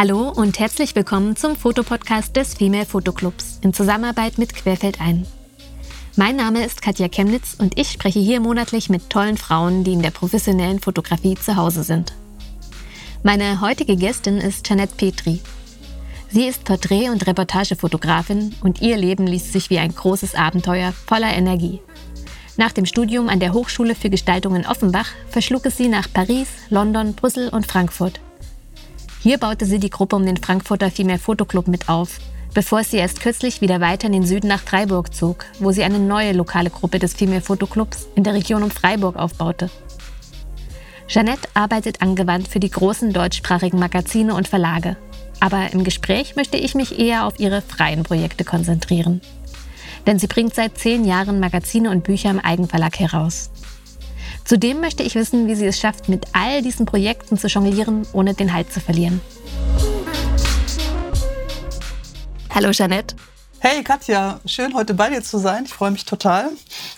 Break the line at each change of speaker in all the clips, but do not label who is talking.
Hallo und herzlich willkommen zum Fotopodcast des Female Fotoclubs in Zusammenarbeit mit Querfeld ein. Mein Name ist Katja Chemnitz und ich spreche hier monatlich mit tollen Frauen, die in der professionellen Fotografie zu Hause sind. Meine heutige Gästin ist Janette Petri. Sie ist Porträt- und Reportagefotografin und ihr Leben liest sich wie ein großes Abenteuer voller Energie. Nach dem Studium an der Hochschule für Gestaltung in Offenbach verschlug es sie nach Paris, London, Brüssel und Frankfurt. Hier baute sie die Gruppe um den Frankfurter Female Fotoclub mit auf, bevor sie erst kürzlich wieder weiter in den Süden nach Freiburg zog, wo sie eine neue lokale Gruppe des Female Fotoclubs in der Region um Freiburg aufbaute. Jeanette arbeitet angewandt für die großen deutschsprachigen Magazine und Verlage. Aber im Gespräch möchte ich mich eher auf ihre freien Projekte konzentrieren. Denn sie bringt seit zehn Jahren Magazine und Bücher im Eigenverlag heraus. Zudem möchte ich wissen, wie sie es schafft, mit all diesen Projekten zu jonglieren, ohne den Halt zu verlieren. Hallo Jeanette.
Hey Katja, schön heute bei dir zu sein. Ich freue mich total,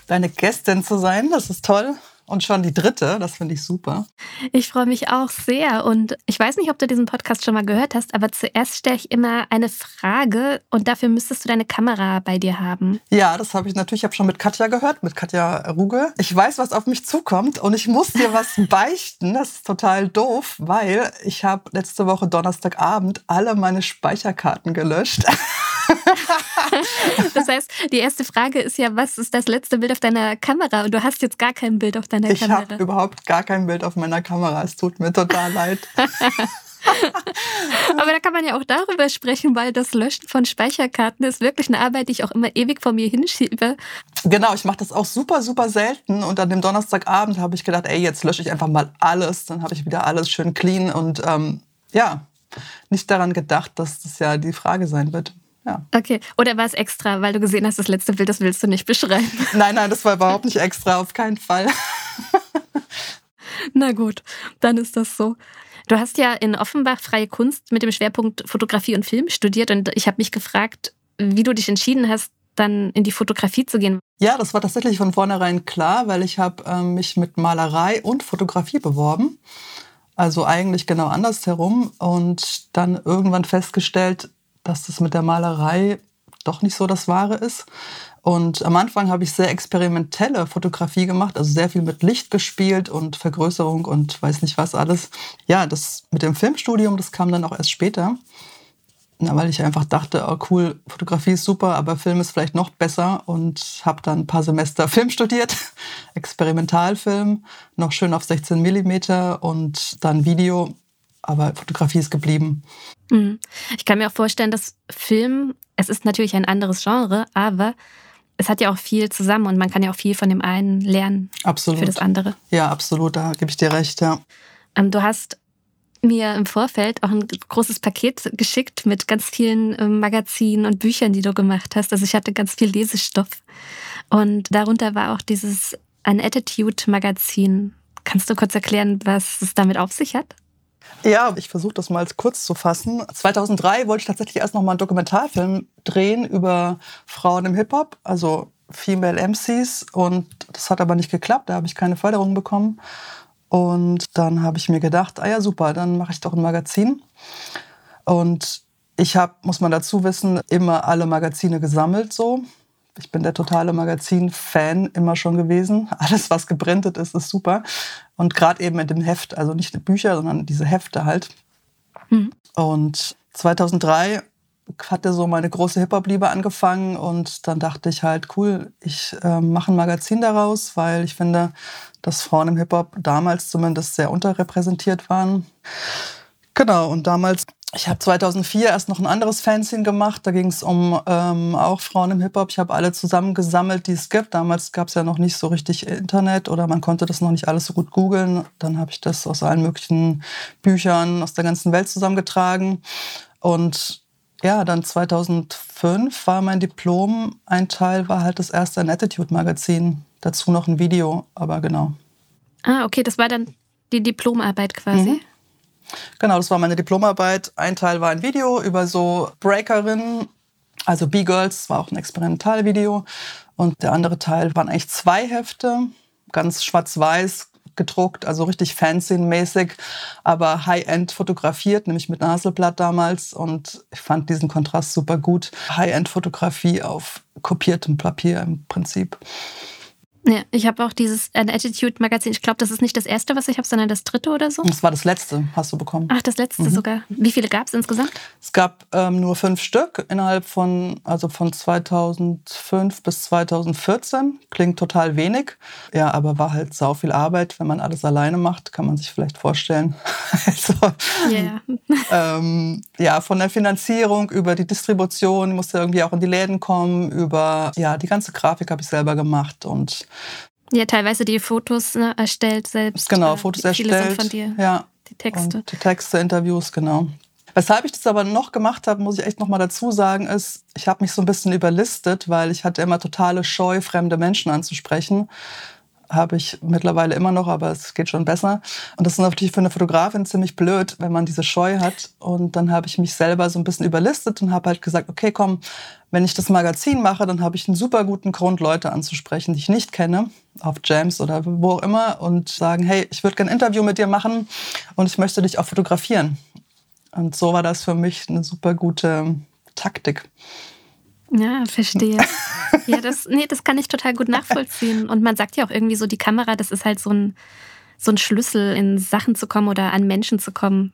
deine Gästin zu sein. Das ist toll. Und schon die dritte, das finde ich super.
Ich freue mich auch sehr. Und ich weiß nicht, ob du diesen Podcast schon mal gehört hast, aber zuerst stelle ich immer eine Frage und dafür müsstest du deine Kamera bei dir haben.
Ja, das habe ich natürlich. Ich habe schon mit Katja gehört, mit Katja Ruge. Ich weiß, was auf mich zukommt und ich muss dir was beichten. Das ist total doof, weil ich habe letzte Woche Donnerstagabend alle meine Speicherkarten gelöscht.
das heißt, die erste Frage ist ja, was ist das letzte Bild auf deiner Kamera? Und du hast jetzt gar kein Bild auf deiner
ich
Kamera.
Ich habe überhaupt gar kein Bild auf meiner Kamera. Es tut mir total leid.
Aber da kann man ja auch darüber sprechen, weil das Löschen von Speicherkarten ist wirklich eine Arbeit, die ich auch immer ewig vor mir hinschiebe.
Genau, ich mache das auch super, super selten. Und an dem Donnerstagabend habe ich gedacht, ey, jetzt lösche ich einfach mal alles. Dann habe ich wieder alles schön clean und ähm, ja, nicht daran gedacht, dass das ja die Frage sein wird. Ja.
Okay. Oder war es extra, weil du gesehen hast, das letzte Bild, das willst du nicht beschreiben?
Nein, nein, das war überhaupt nicht extra, auf keinen Fall.
Na gut, dann ist das so. Du hast ja in Offenbach freie Kunst mit dem Schwerpunkt Fotografie und Film studiert und ich habe mich gefragt, wie du dich entschieden hast, dann in die Fotografie zu gehen.
Ja, das war tatsächlich von vornherein klar, weil ich habe äh, mich mit Malerei und Fotografie beworben. Also eigentlich genau andersherum und dann irgendwann festgestellt, dass das mit der Malerei doch nicht so das Wahre ist. Und am Anfang habe ich sehr experimentelle Fotografie gemacht, also sehr viel mit Licht gespielt und Vergrößerung und weiß nicht was alles. Ja, das mit dem Filmstudium, das kam dann auch erst später. Na, weil ich einfach dachte, oh cool, Fotografie ist super, aber Film ist vielleicht noch besser und habe dann ein paar Semester Film studiert, Experimentalfilm, noch schön auf 16 Millimeter und dann Video, aber Fotografie ist geblieben.
Mhm. Ich kann mir auch vorstellen, dass Film, es ist natürlich ein anderes Genre, aber es hat ja auch viel zusammen und man kann ja auch viel von dem einen lernen
absolut.
für das andere.
Ja, absolut, da gebe ich dir recht, ja.
Ähm, du hast mir im Vorfeld auch ein großes Paket geschickt mit ganz vielen ähm, Magazinen und Büchern, die du gemacht hast. Also ich hatte ganz viel Lesestoff. Und darunter war auch dieses An Attitude Magazin. Kannst du kurz erklären, was es damit auf sich hat?
Ja, ich versuche das mal kurz zu fassen. 2003 wollte ich tatsächlich erst noch mal einen Dokumentarfilm drehen über Frauen im Hip-Hop, also Female MCs. Und das hat aber nicht geklappt, da habe ich keine Förderung bekommen. Und dann habe ich mir gedacht, ah ja, super, dann mache ich doch ein Magazin. Und ich habe, muss man dazu wissen, immer alle Magazine gesammelt so. Ich bin der totale Magazin-Fan immer schon gewesen. Alles, was gebrandet ist, ist super. Und gerade eben mit dem Heft, also nicht die Bücher, sondern diese Hefte halt. Mhm. Und 2003 hatte so meine große Hip-Hop-Liebe angefangen und dann dachte ich halt, cool, ich äh, mache ein Magazin daraus, weil ich finde, dass Frauen im Hip-Hop damals zumindest sehr unterrepräsentiert waren. Genau, und damals ich habe 2004 erst noch ein anderes Fanzine gemacht. Da ging es um ähm, auch Frauen im Hip-Hop. Ich habe alle zusammengesammelt, die es gibt. Damals gab es ja noch nicht so richtig Internet oder man konnte das noch nicht alles so gut googeln. Dann habe ich das aus allen möglichen Büchern aus der ganzen Welt zusammengetragen. Und ja, dann 2005 war mein Diplom. Ein Teil war halt das erste Attitude-Magazin. Dazu noch ein Video, aber genau.
Ah, okay, das war dann die Diplomarbeit quasi. Mhm.
Genau, das war meine Diplomarbeit. Ein Teil war ein Video über so Breakerinnen, also B-Girls, war auch ein Experimentalvideo. Und der andere Teil waren eigentlich zwei Hefte, ganz schwarz-weiß, gedruckt, also richtig fancy-mäßig, aber High-End fotografiert, nämlich mit Naselblatt damals. Und ich fand diesen Kontrast super gut. High-End-Fotografie auf kopiertem Papier im Prinzip.
Ja, ich habe auch dieses An Attitude Magazin. Ich glaube, das ist nicht das erste, was ich habe, sondern das dritte oder so.
Das war das letzte, hast du bekommen.
Ach, das letzte mhm. sogar. Wie viele gab es insgesamt?
Es gab ähm, nur fünf Stück innerhalb von, also von 2005 bis 2014. Klingt total wenig. Ja, aber war halt sau viel Arbeit. Wenn man alles alleine macht, kann man sich vielleicht vorstellen. also, yeah. ähm, ja, von der Finanzierung über die Distribution musste irgendwie auch in die Läden kommen, über, ja, die ganze Grafik habe ich selber gemacht und
ja, teilweise die Fotos ne, erstellt selbst.
Genau, Fotos
Viele
erstellt.
Sind von dir.
Ja.
Die Texte.
Und die Texte, Interviews, genau. Weshalb ich das aber noch gemacht habe, muss ich echt noch mal dazu sagen, ist, ich habe mich so ein bisschen überlistet, weil ich hatte immer totale Scheu, fremde Menschen anzusprechen habe ich mittlerweile immer noch, aber es geht schon besser. Und das ist natürlich für eine Fotografin ziemlich blöd, wenn man diese Scheu hat. Und dann habe ich mich selber so ein bisschen überlistet und habe halt gesagt, okay, komm, wenn ich das Magazin mache, dann habe ich einen super guten Grund, Leute anzusprechen, die ich nicht kenne, auf Jams oder wo auch immer, und sagen, hey, ich würde gerne ein Interview mit dir machen und ich möchte dich auch fotografieren. Und so war das für mich eine super gute Taktik.
Ja, verstehe. ja, das, nee, das kann ich total gut nachvollziehen. Und man sagt ja auch irgendwie so, die Kamera, das ist halt so ein, so ein Schlüssel, in Sachen zu kommen oder an Menschen zu kommen.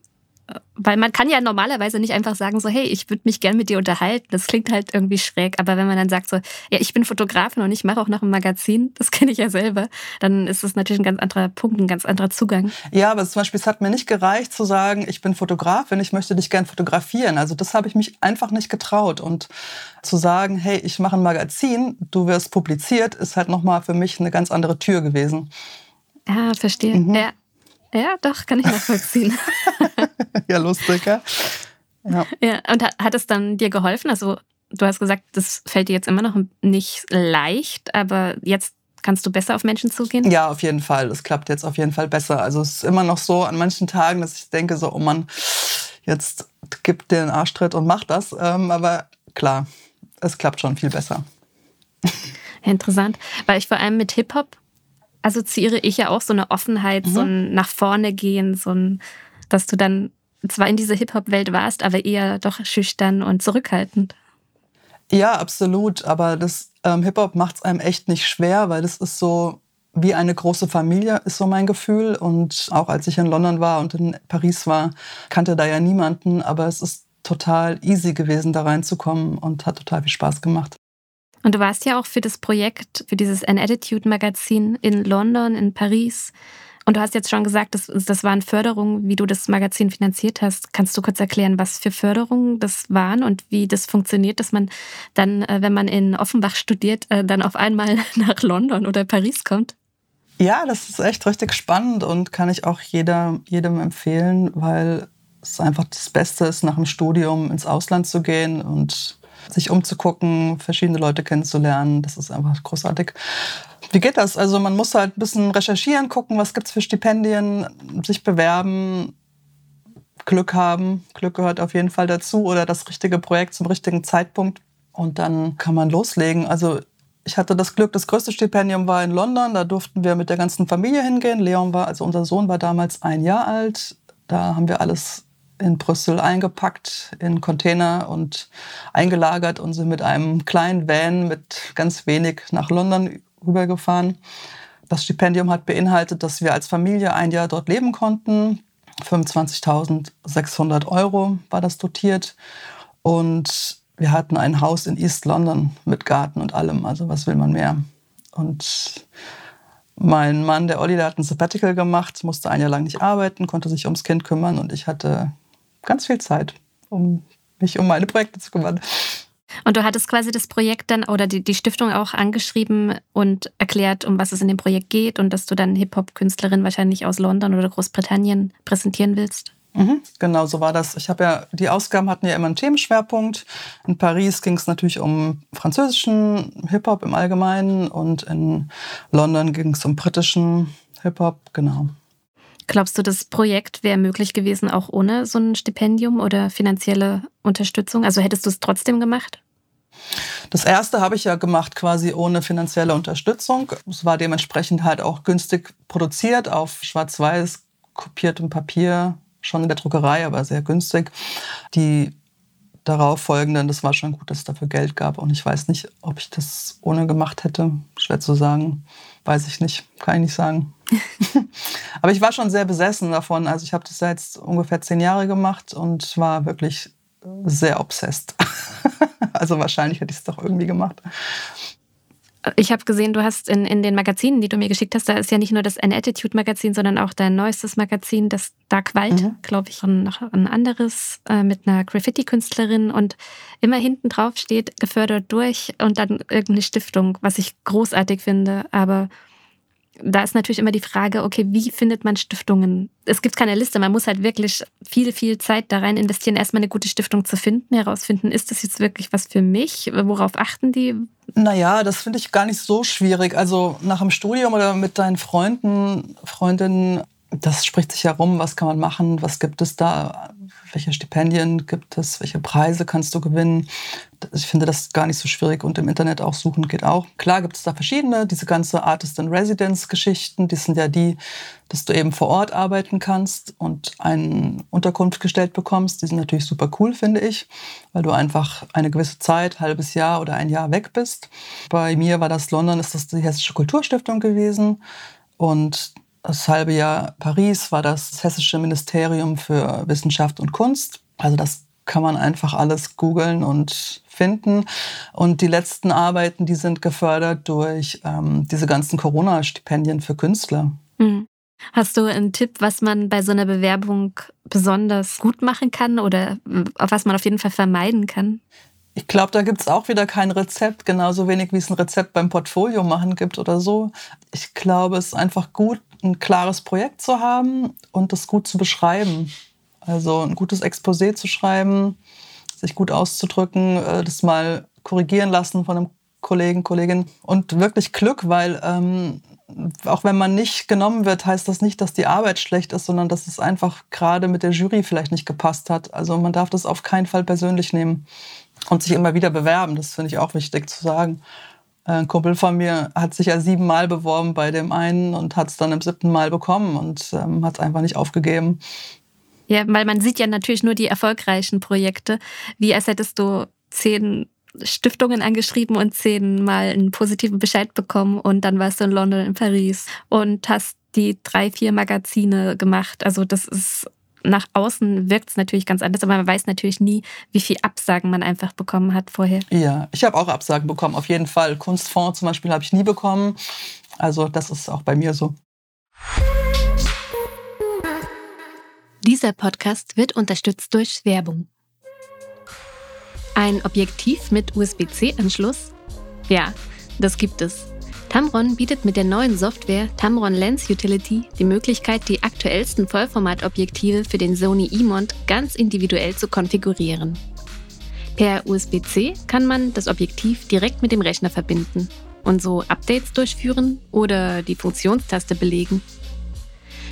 Weil man kann ja normalerweise nicht einfach sagen, so, hey, ich würde mich gern mit dir unterhalten. Das klingt halt irgendwie schräg. Aber wenn man dann sagt, so, ja, ich bin Fotografin und ich mache auch noch ein Magazin, das kenne ich ja selber, dann ist das natürlich ein ganz anderer Punkt, ein ganz anderer Zugang.
Ja, aber zum Beispiel, es hat mir nicht gereicht zu sagen, ich bin Fotografin, ich möchte dich gern fotografieren. Also das habe ich mich einfach nicht getraut. Und zu sagen, hey, ich mache ein Magazin, du wirst publiziert, ist halt nochmal für mich eine ganz andere Tür gewesen.
Ja, verstehe. Mhm. Ja. Ja, doch, kann ich nachvollziehen.
ja, lustig, ja.
ja. Ja, und hat es dann dir geholfen? Also, du hast gesagt, das fällt dir jetzt immer noch nicht leicht, aber jetzt kannst du besser auf Menschen zugehen?
Ja, auf jeden Fall. Es klappt jetzt auf jeden Fall besser. Also, es ist immer noch so an manchen Tagen, dass ich denke, so, oh Mann, jetzt gib dir den Arschtritt und mach das. Ähm, aber klar, es klappt schon viel besser.
Interessant, weil ich vor allem mit Hip-Hop assoziiere ich ja auch so eine Offenheit, mhm. so ein nach vorne gehen, so ein, dass du dann zwar in dieser Hip-Hop-Welt warst, aber eher doch schüchtern und zurückhaltend.
Ja, absolut. Aber das ähm, Hip-Hop macht es einem echt nicht schwer, weil das ist so wie eine große Familie, ist so mein Gefühl. Und auch als ich in London war und in Paris war, kannte da ja niemanden. Aber es ist total easy gewesen, da reinzukommen und hat total viel Spaß gemacht.
Und du warst ja auch für das Projekt, für dieses An Attitude Magazin in London, in Paris. Und du hast jetzt schon gesagt, das, das waren Förderungen, wie du das Magazin finanziert hast. Kannst du kurz erklären, was für Förderungen das waren und wie das funktioniert, dass man dann, äh, wenn man in Offenbach studiert, äh, dann auf einmal nach London oder Paris kommt?
Ja, das ist echt richtig spannend und kann ich auch jeder, jedem empfehlen, weil es einfach das Beste ist, nach dem Studium ins Ausland zu gehen und sich umzugucken, verschiedene Leute kennenzulernen. Das ist einfach großartig. Wie geht das? Also man muss halt ein bisschen recherchieren, gucken, was gibt es für Stipendien, sich bewerben, Glück haben. Glück gehört auf jeden Fall dazu oder das richtige Projekt zum richtigen Zeitpunkt. Und dann kann man loslegen. Also ich hatte das Glück, das größte Stipendium war in London. Da durften wir mit der ganzen Familie hingehen. Leon war, also unser Sohn war damals ein Jahr alt. Da haben wir alles in Brüssel eingepackt in Container und eingelagert und sind mit einem kleinen Van mit ganz wenig nach London rübergefahren. Das Stipendium hat beinhaltet, dass wir als Familie ein Jahr dort leben konnten. 25.600 Euro war das dotiert. Und wir hatten ein Haus in East London mit Garten und allem. Also was will man mehr? Und mein Mann, der Olli, der hat ein Sabbatical gemacht, musste ein Jahr lang nicht arbeiten, konnte sich ums Kind kümmern und ich hatte ganz viel Zeit, um mich um meine Projekte zu kümmern.
Und du hattest quasi das Projekt dann oder die, die Stiftung auch angeschrieben und erklärt, um was es in dem Projekt geht und dass du dann Hip-Hop-Künstlerin wahrscheinlich aus London oder Großbritannien präsentieren willst.
Mhm, genau, so war das. Ich habe ja, die Ausgaben hatten ja immer einen Themenschwerpunkt. In Paris ging es natürlich um französischen Hip-Hop im Allgemeinen und in London ging es um britischen Hip-Hop, genau.
Glaubst du, das Projekt wäre möglich gewesen, auch ohne so ein Stipendium oder finanzielle Unterstützung? Also hättest du es trotzdem gemacht?
Das erste habe ich ja gemacht quasi ohne finanzielle Unterstützung. Es war dementsprechend halt auch günstig produziert auf schwarz-weiß kopiertem Papier, schon in der Druckerei, aber sehr günstig. Die darauf folgenden, das war schon gut, dass es dafür Geld gab. Und ich weiß nicht, ob ich das ohne gemacht hätte. Schwer zu sagen. Weiß ich nicht. Kann ich nicht sagen. aber ich war schon sehr besessen davon. Also ich habe das jetzt ungefähr zehn Jahre gemacht und war wirklich sehr obsessed. also wahrscheinlich hätte ich es doch irgendwie gemacht.
Ich habe gesehen, du hast in, in den Magazinen, die du mir geschickt hast, da ist ja nicht nur das An Attitude Magazin, sondern auch dein neuestes Magazin, das Dark Wald, mhm. glaube ich, und noch ein anderes äh, mit einer Graffiti-Künstlerin und immer hinten drauf steht, gefördert durch und dann irgendeine Stiftung, was ich großartig finde, aber da ist natürlich immer die Frage, okay, wie findet man Stiftungen? Es gibt keine Liste, man muss halt wirklich viel, viel Zeit da rein investieren, erstmal eine gute Stiftung zu finden, herausfinden, ist das jetzt wirklich was für mich? Worauf achten die?
Naja, das finde ich gar nicht so schwierig. Also nach dem Studium oder mit deinen Freunden, Freundinnen, das spricht sich herum, was kann man machen, was gibt es da welche Stipendien gibt es, welche Preise kannst du gewinnen. Ich finde das gar nicht so schwierig und im Internet auch suchen geht auch. Klar gibt es da verschiedene, diese ganze Artist in Residence Geschichten, die sind ja die, dass du eben vor Ort arbeiten kannst und eine Unterkunft gestellt bekommst. Die sind natürlich super cool, finde ich, weil du einfach eine gewisse Zeit, halbes Jahr oder ein Jahr weg bist. Bei mir war das London, ist das die Hessische Kulturstiftung gewesen und das halbe Jahr Paris war das Hessische Ministerium für Wissenschaft und Kunst. Also das kann man einfach alles googeln und finden. Und die letzten Arbeiten, die sind gefördert durch ähm, diese ganzen Corona-Stipendien für Künstler.
Mhm. Hast du einen Tipp, was man bei so einer Bewerbung besonders gut machen kann oder was man auf jeden Fall vermeiden kann?
Ich glaube, da gibt es auch wieder kein Rezept, genauso wenig wie es ein Rezept beim Portfolio machen gibt oder so. Ich glaube, es ist einfach gut, ein klares Projekt zu haben und das gut zu beschreiben. Also ein gutes Exposé zu schreiben, sich gut auszudrücken, äh, das mal korrigieren lassen von einem Kollegen, Kollegin und wirklich Glück, weil ähm, auch wenn man nicht genommen wird, heißt das nicht, dass die Arbeit schlecht ist, sondern dass es einfach gerade mit der Jury vielleicht nicht gepasst hat. Also man darf das auf keinen Fall persönlich nehmen und sich immer wieder bewerben. Das finde ich auch wichtig zu sagen. Ein Kumpel von mir hat sich ja siebenmal beworben bei dem einen und hat es dann im siebten Mal bekommen und ähm, hat es einfach nicht aufgegeben.
Ja, weil man sieht ja natürlich nur die erfolgreichen Projekte, wie als hättest du zehn Stiftungen angeschrieben und zehnmal einen positiven Bescheid bekommen und dann warst du in London, in Paris und hast die drei, vier Magazine gemacht. Also das ist nach außen wirkt es natürlich ganz anders, aber man weiß natürlich nie, wie viel Absagen man einfach bekommen hat vorher.
Ja, ich habe auch Absagen bekommen, auf jeden Fall. Kunstfonds zum Beispiel habe ich nie bekommen. Also das ist auch bei mir so.
Dieser Podcast wird unterstützt durch Werbung. Ein Objektiv mit USB-C-Anschluss? Ja, das gibt es. Tamron bietet mit der neuen Software Tamron Lens Utility die Möglichkeit, die aktuellsten Vollformatobjektive für den Sony E-Mont ganz individuell zu konfigurieren. Per USB-C kann man das Objektiv direkt mit dem Rechner verbinden und so Updates durchführen oder die Funktionstaste belegen.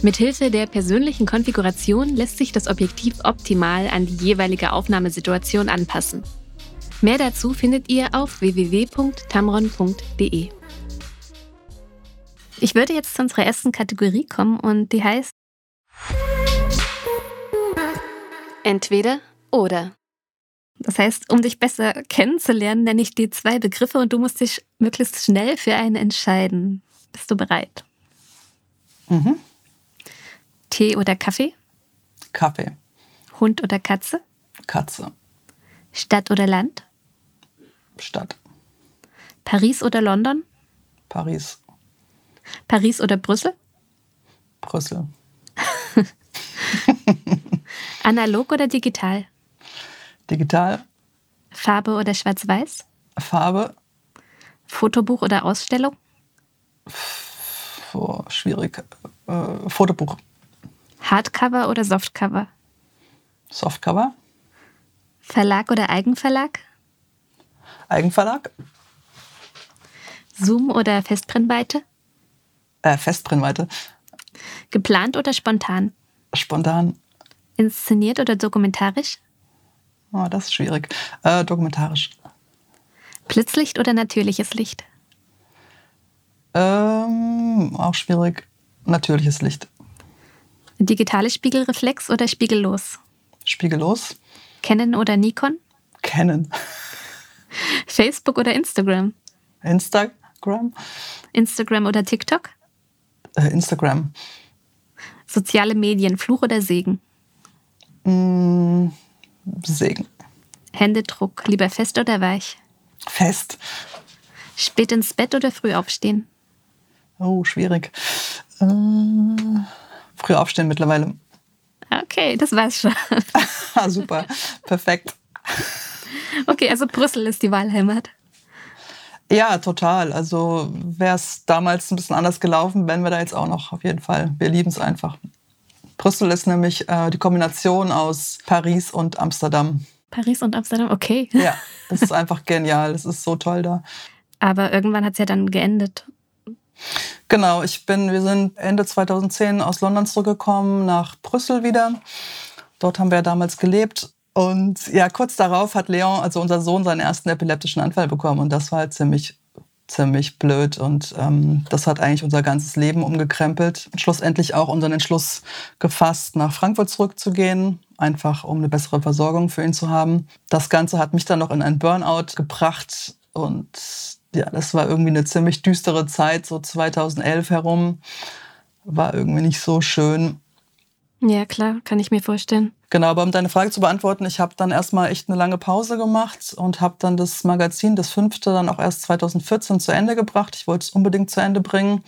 Mithilfe der persönlichen Konfiguration lässt sich das Objektiv optimal an die jeweilige Aufnahmesituation anpassen. Mehr dazu findet ihr auf www.tamron.de. Ich würde jetzt zu unserer ersten Kategorie kommen und die heißt Entweder oder. Das heißt, um dich besser kennenzulernen, nenne ich dir zwei Begriffe und du musst dich möglichst schnell für einen entscheiden. Bist du bereit?
Mhm.
Tee oder Kaffee?
Kaffee.
Hund oder Katze?
Katze.
Stadt oder Land?
Stadt.
Paris oder London?
Paris.
Paris oder Brüssel?
Brüssel.
Analog oder digital?
Digital.
Farbe oder Schwarz-Weiß?
Farbe.
Fotobuch oder Ausstellung?
Oh, schwierig. Äh, Fotobuch.
Hardcover oder Softcover?
Softcover.
Verlag oder Eigenverlag?
Eigenverlag.
Zoom oder Festbrennweite?
Äh, Festbrennweite.
Geplant oder spontan?
Spontan.
Inszeniert oder dokumentarisch?
Oh, das ist schwierig. Äh, dokumentarisch.
Blitzlicht oder natürliches Licht?
Ähm, auch schwierig. Natürliches Licht.
Digitale Spiegelreflex oder spiegellos?
Spiegellos.
Canon oder Nikon?
Canon.
Facebook oder Instagram?
Instagram.
Instagram oder TikTok?
Äh, Instagram.
Soziale Medien, Fluch oder Segen?
Mm, Segen.
Händedruck, lieber fest oder weich?
Fest.
Spät ins Bett oder früh aufstehen?
Oh, schwierig. Äh, früh aufstehen mittlerweile.
Okay, das war's schon.
ah, super. Perfekt.
Okay, also Brüssel ist die Wahlheimat.
Ja, total. Also wäre es damals ein bisschen anders gelaufen, wären wir da jetzt auch noch auf jeden Fall. Wir lieben es einfach. Brüssel ist nämlich äh, die Kombination aus Paris und Amsterdam.
Paris und Amsterdam, okay.
Ja, das ist einfach genial. Es ist so toll da.
Aber irgendwann hat es ja dann geendet.
Genau, ich bin, wir sind Ende 2010 aus London zurückgekommen nach Brüssel wieder. Dort haben wir damals gelebt. Und ja, kurz darauf hat Leon, also unser Sohn, seinen ersten epileptischen Anfall bekommen. Und das war halt ziemlich, ziemlich blöd. Und ähm, das hat eigentlich unser ganzes Leben umgekrempelt. Schlussendlich auch unseren Entschluss gefasst, nach Frankfurt zurückzugehen. Einfach um eine bessere Versorgung für ihn zu haben. Das Ganze hat mich dann noch in einen Burnout gebracht. Und ja, das war irgendwie eine ziemlich düstere Zeit, so 2011 herum. War irgendwie nicht so schön.
Ja, klar, kann ich mir vorstellen.
Genau, aber um deine Frage zu beantworten, ich habe dann erstmal echt eine lange Pause gemacht und habe dann das Magazin, das fünfte, dann auch erst 2014 zu Ende gebracht. Ich wollte es unbedingt zu Ende bringen.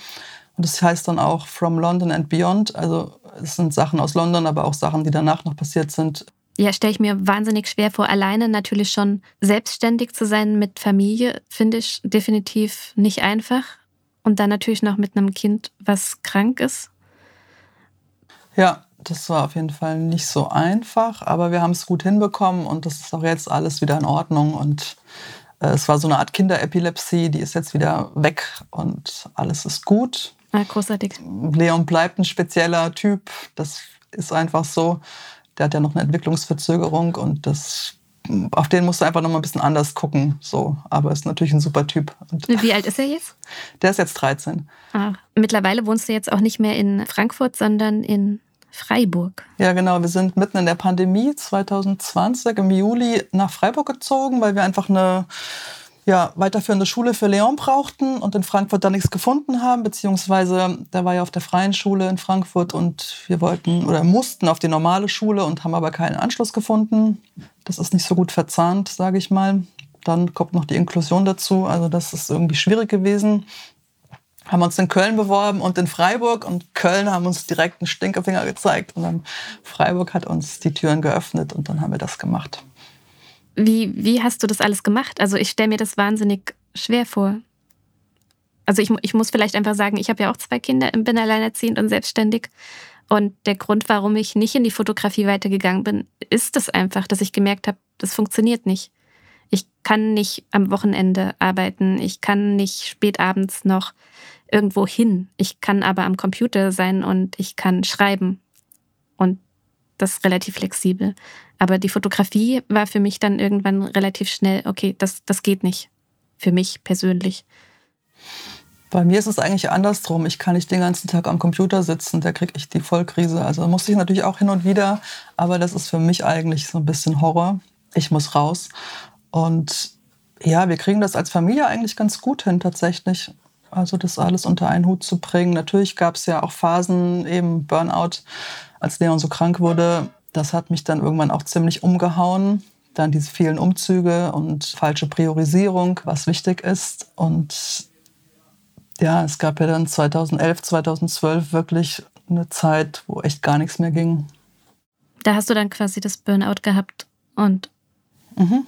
Und das heißt dann auch From London and Beyond. Also es sind Sachen aus London, aber auch Sachen, die danach noch passiert sind.
Ja, stelle ich mir wahnsinnig schwer vor. Alleine natürlich schon selbstständig zu sein mit Familie, finde ich definitiv nicht einfach. Und dann natürlich noch mit einem Kind, was krank ist.
Ja, das war auf jeden Fall nicht so einfach, aber wir haben es gut hinbekommen und das ist auch jetzt alles wieder in Ordnung. Und äh, es war so eine Art Kinderepilepsie, die ist jetzt wieder weg und alles ist gut.
Ah, großartig.
Leon bleibt ein spezieller Typ, das ist einfach so. Der hat ja noch eine Entwicklungsverzögerung und das auf den musst du einfach noch mal ein bisschen anders gucken. So. Aber ist natürlich ein super Typ. Und
Wie alt ist er jetzt?
Der ist jetzt 13.
Ah, mittlerweile wohnst du jetzt auch nicht mehr in Frankfurt, sondern in Freiburg.
Ja, genau. Wir sind mitten in der Pandemie 2020 im Juli nach Freiburg gezogen, weil wir einfach eine ja, weiterführende Schule für Leon brauchten und in Frankfurt da nichts gefunden haben, beziehungsweise der war ja auf der freien Schule in Frankfurt und wir wollten oder mussten auf die normale Schule und haben aber keinen Anschluss gefunden. Das ist nicht so gut verzahnt, sage ich mal. Dann kommt noch die Inklusion dazu, also das ist irgendwie schwierig gewesen haben uns in Köln beworben und in Freiburg und Köln haben uns direkt einen Stinkefinger gezeigt und dann Freiburg hat uns die Türen geöffnet und dann haben wir das gemacht.
Wie, wie hast du das alles gemacht? Also ich stelle mir das wahnsinnig schwer vor. Also ich, ich muss vielleicht einfach sagen, ich habe ja auch zwei Kinder, bin alleinerziehend und selbstständig. Und der Grund, warum ich nicht in die Fotografie weitergegangen bin, ist es das einfach, dass ich gemerkt habe, das funktioniert nicht. Ich kann nicht am Wochenende arbeiten, ich kann nicht spät abends noch irgendwo hin. Ich kann aber am Computer sein und ich kann schreiben. Und das ist relativ flexibel. Aber die Fotografie war für mich dann irgendwann relativ schnell, okay, das, das geht nicht. Für mich persönlich.
Bei mir ist es eigentlich andersrum. Ich kann nicht den ganzen Tag am Computer sitzen, da kriege ich die Vollkrise. Also muss ich natürlich auch hin und wieder, aber das ist für mich eigentlich so ein bisschen Horror. Ich muss raus. Und ja, wir kriegen das als Familie eigentlich ganz gut hin tatsächlich. Also das alles unter einen Hut zu bringen. Natürlich gab es ja auch Phasen, eben Burnout, als Leon so krank wurde. Das hat mich dann irgendwann auch ziemlich umgehauen. Dann diese vielen Umzüge und falsche Priorisierung, was wichtig ist. Und ja, es gab ja dann 2011, 2012 wirklich eine Zeit, wo echt gar nichts mehr ging.
Da hast du dann quasi das Burnout gehabt und mhm.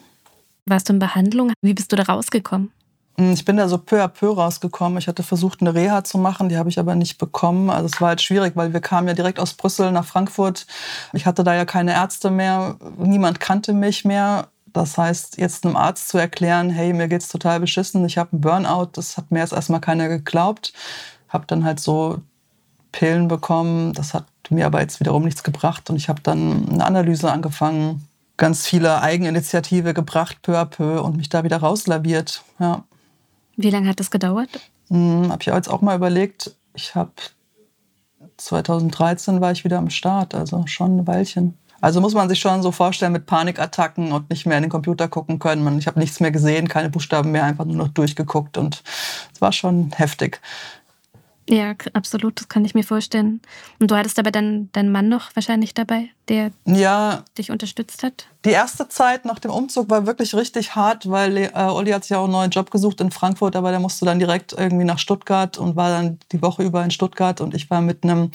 warst du in Behandlung? Wie bist du da rausgekommen?
Hm, ich bin da so peu à peu rausgekommen. Ich hatte versucht, eine Reha zu machen, die habe ich aber nicht bekommen. Also es war halt schwierig, weil wir kamen ja direkt aus Brüssel nach Frankfurt. Ich hatte da ja keine Ärzte mehr, niemand kannte mich mehr. Das heißt, jetzt einem Arzt zu erklären, hey, mir geht's total beschissen, ich habe einen Burnout, das hat mir jetzt erstmal keiner geglaubt. Habe dann halt so Pillen bekommen, das hat mir aber jetzt wiederum nichts gebracht und ich habe dann eine Analyse angefangen ganz viele Eigeninitiative gebracht, peu à peu, und mich da wieder rauslaviert. Ja.
Wie lange hat das gedauert?
Hm, habe ich jetzt auch mal überlegt. Ich habe 2013 war ich wieder am Start, also schon ein Weilchen. Also muss man sich schon so vorstellen mit Panikattacken und nicht mehr in den Computer gucken können. Ich habe nichts mehr gesehen, keine Buchstaben mehr, einfach nur noch durchgeguckt und es war schon heftig.
Ja, absolut, das kann ich mir vorstellen. Und du hattest aber dann deinen Mann noch wahrscheinlich dabei, der ja, dich unterstützt hat?
Die erste Zeit nach dem Umzug war wirklich richtig hart, weil äh, Olli hat sich ja auch einen neuen Job gesucht in Frankfurt, aber der musste dann direkt irgendwie nach Stuttgart und war dann die Woche über in Stuttgart und ich war mit einem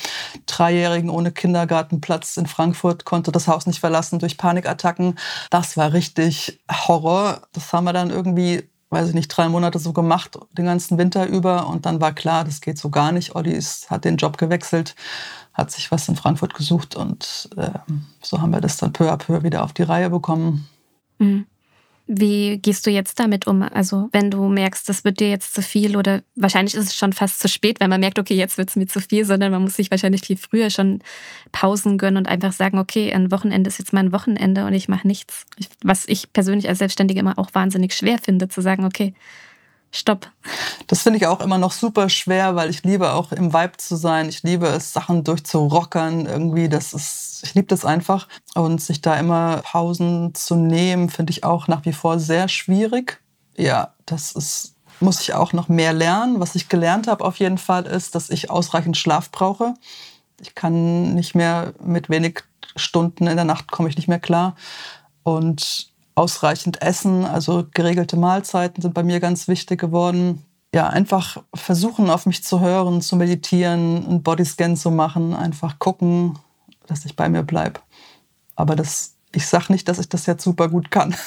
Dreijährigen ohne Kindergartenplatz in Frankfurt, konnte das Haus nicht verlassen durch Panikattacken. Das war richtig Horror. Das haben wir dann irgendwie weiß ich nicht, drei Monate so gemacht, den ganzen Winter über. Und dann war klar, das geht so gar nicht. Olli ist, hat den Job gewechselt, hat sich was in Frankfurt gesucht und äh, so haben wir das dann peu à peu wieder auf die Reihe bekommen.
Mhm. Wie gehst du jetzt damit um? Also wenn du merkst, das wird dir jetzt zu viel oder wahrscheinlich ist es schon fast zu spät, wenn man merkt, okay, jetzt wird es mir zu viel, sondern man muss sich wahrscheinlich viel früher schon Pausen gönnen und einfach sagen, okay, ein Wochenende ist jetzt mein Wochenende und ich mache nichts. Was ich persönlich als Selbstständige immer auch wahnsinnig schwer finde, zu sagen, okay, Stopp.
Das finde ich auch immer noch super schwer, weil ich liebe auch im Vibe zu sein. Ich liebe es, Sachen durchzurockern irgendwie. Das ist, ich liebe das einfach. Und sich da immer Pausen zu nehmen, finde ich auch nach wie vor sehr schwierig. Ja, das ist, muss ich auch noch mehr lernen. Was ich gelernt habe auf jeden Fall ist, dass ich ausreichend Schlaf brauche. Ich kann nicht mehr mit wenig Stunden in der Nacht komme ich nicht mehr klar. Und ausreichend essen, also geregelte Mahlzeiten sind bei mir ganz wichtig geworden. Ja, einfach versuchen, auf mich zu hören, zu meditieren, einen Bodyscan zu machen, einfach gucken, dass ich bei mir bleibe. Aber das, ich sage nicht, dass ich das jetzt super gut kann.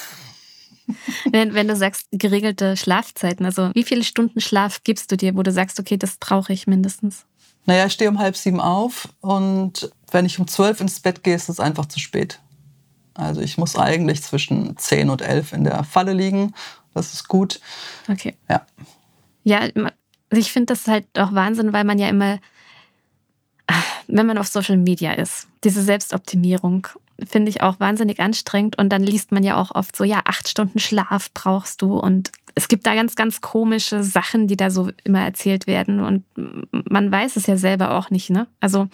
Wenn, wenn, du sagst, geregelte Schlafzeiten, also wie viele Stunden Schlaf gibst du dir, wo du sagst, okay, das brauche ich mindestens?
Naja, ich stehe um halb sieben auf und wenn ich um zwölf ins Bett gehe, ist es einfach zu spät. Also ich muss eigentlich zwischen 10 und 11 in der Falle liegen. Das ist gut.
Okay.
Ja.
Ja, ich finde das halt auch Wahnsinn, weil man ja immer, wenn man auf Social Media ist, diese Selbstoptimierung finde ich auch wahnsinnig anstrengend. Und dann liest man ja auch oft so, ja, acht Stunden Schlaf brauchst du. Und es gibt da ganz, ganz komische Sachen, die da so immer erzählt werden. Und man weiß es ja selber auch nicht, ne? Also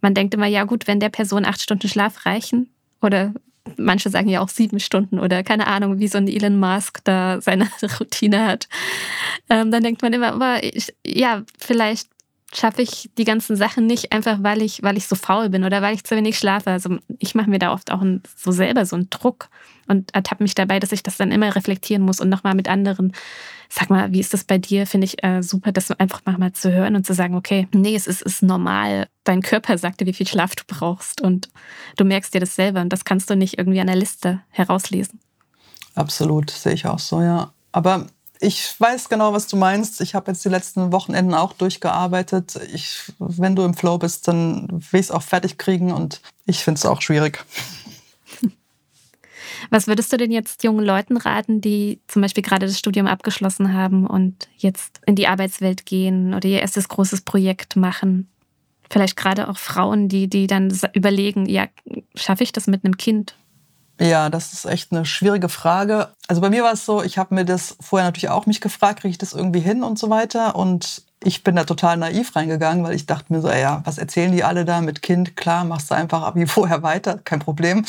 man denkt immer, ja gut, wenn der Person acht Stunden Schlaf reichen oder manche sagen ja auch sieben Stunden oder keine Ahnung, wie so ein Elon Musk da seine Routine hat. Ähm, dann denkt man immer, aber ich, ja, vielleicht schaffe ich die ganzen Sachen nicht einfach, weil ich, weil ich so faul bin oder weil ich zu wenig schlafe. Also ich mache mir da oft auch so selber so einen Druck und ertappe mich dabei, dass ich das dann immer reflektieren muss und nochmal mit anderen. Sag mal, wie ist das bei dir? Finde ich äh, super, das einfach mal zu hören und zu sagen, okay, nee, es ist, ist normal. Dein Körper sagt dir, wie viel Schlaf du brauchst und du merkst dir das selber und das kannst du nicht irgendwie an der Liste herauslesen.
Absolut, sehe ich auch so, ja. Aber ich weiß genau, was du meinst. Ich habe jetzt die letzten Wochenenden auch durchgearbeitet. Ich, wenn du im Flow bist, dann will ich es auch fertig kriegen und ich finde es auch schwierig.
Was würdest du denn jetzt jungen Leuten raten, die zum Beispiel gerade das Studium abgeschlossen haben und jetzt in die Arbeitswelt gehen oder ihr erstes großes Projekt machen? Vielleicht gerade auch Frauen, die, die dann überlegen, ja, schaffe ich das mit einem Kind?
Ja, das ist echt eine schwierige Frage. Also bei mir war es so, ich habe mir das vorher natürlich auch mich gefragt, kriege ich das irgendwie hin und so weiter. Und ich bin da total naiv reingegangen, weil ich dachte mir so, ja, was erzählen die alle da mit Kind? Klar, machst du einfach Abi vorher weiter, kein Problem.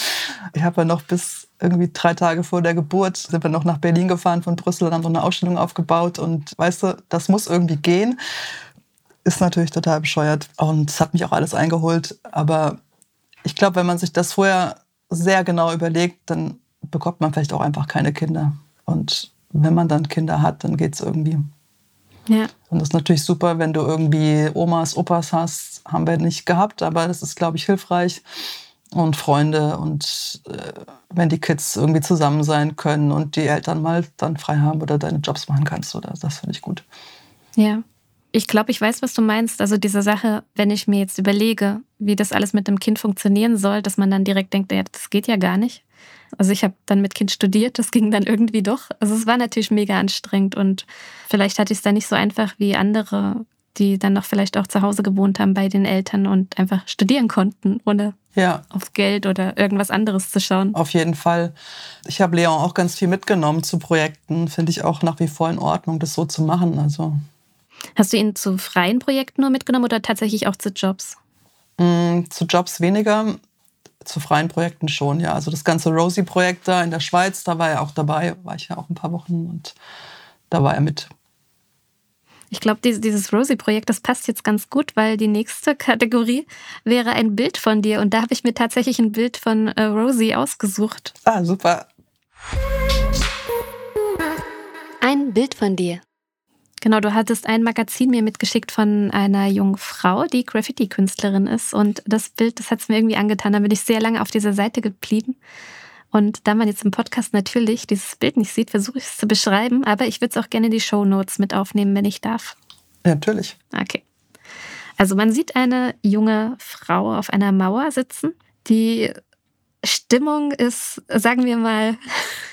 Ich habe ja noch bis irgendwie drei Tage vor der Geburt sind wir noch nach Berlin gefahren von Brüssel und haben so eine Ausstellung aufgebaut und weißt du, das muss irgendwie gehen. Ist natürlich total bescheuert und es hat mich auch alles eingeholt, aber ich glaube, wenn man sich das vorher sehr genau überlegt, dann bekommt man vielleicht auch einfach keine Kinder. Und wenn man dann Kinder hat, dann geht es irgendwie.
Ja.
Und das ist natürlich super, wenn du irgendwie Omas, Opas hast. Haben wir nicht gehabt, aber das ist, glaube ich, hilfreich. Und Freunde und äh, wenn die Kids irgendwie zusammen sein können und die Eltern mal dann frei haben oder deine Jobs machen kannst, oder das finde ich gut.
Ja. Ich glaube, ich weiß, was du meinst. Also diese Sache, wenn ich mir jetzt überlege, wie das alles mit dem Kind funktionieren soll, dass man dann direkt denkt, ja, das geht ja gar nicht. Also ich habe dann mit Kind studiert, das ging dann irgendwie doch. Also es war natürlich mega anstrengend und vielleicht hatte ich es da nicht so einfach wie andere die dann noch vielleicht auch zu Hause gewohnt haben bei den Eltern und einfach studieren konnten, ohne ja. aufs Geld oder irgendwas anderes zu schauen.
Auf jeden Fall. Ich habe Leon auch ganz viel mitgenommen zu Projekten. Finde ich auch nach wie vor in Ordnung, das so zu machen. Also.
Hast du ihn zu freien Projekten nur mitgenommen oder tatsächlich auch zu Jobs?
Mm, zu Jobs weniger, zu freien Projekten schon, ja. Also das ganze Rosie-Projekt da in der Schweiz, da war er auch dabei, war ich ja auch ein paar Wochen und da war er mit.
Ich glaube, dieses Rosie-Projekt, das passt jetzt ganz gut, weil die nächste Kategorie wäre ein Bild von dir. Und da habe ich mir tatsächlich ein Bild von äh, Rosie ausgesucht.
Ah, super.
Ein Bild von dir. Genau, du hattest ein Magazin mir mitgeschickt von einer jungen Frau, die Graffiti-Künstlerin ist. Und das Bild, das hat es mir irgendwie angetan. Da bin ich sehr lange auf dieser Seite geblieben. Und da man jetzt im Podcast natürlich dieses Bild nicht sieht, versuche ich es zu beschreiben, aber ich würde es auch gerne in die Show Notes mit aufnehmen, wenn ich darf.
Ja, natürlich.
Okay. Also man sieht eine junge Frau auf einer Mauer sitzen. Die Stimmung ist, sagen wir mal,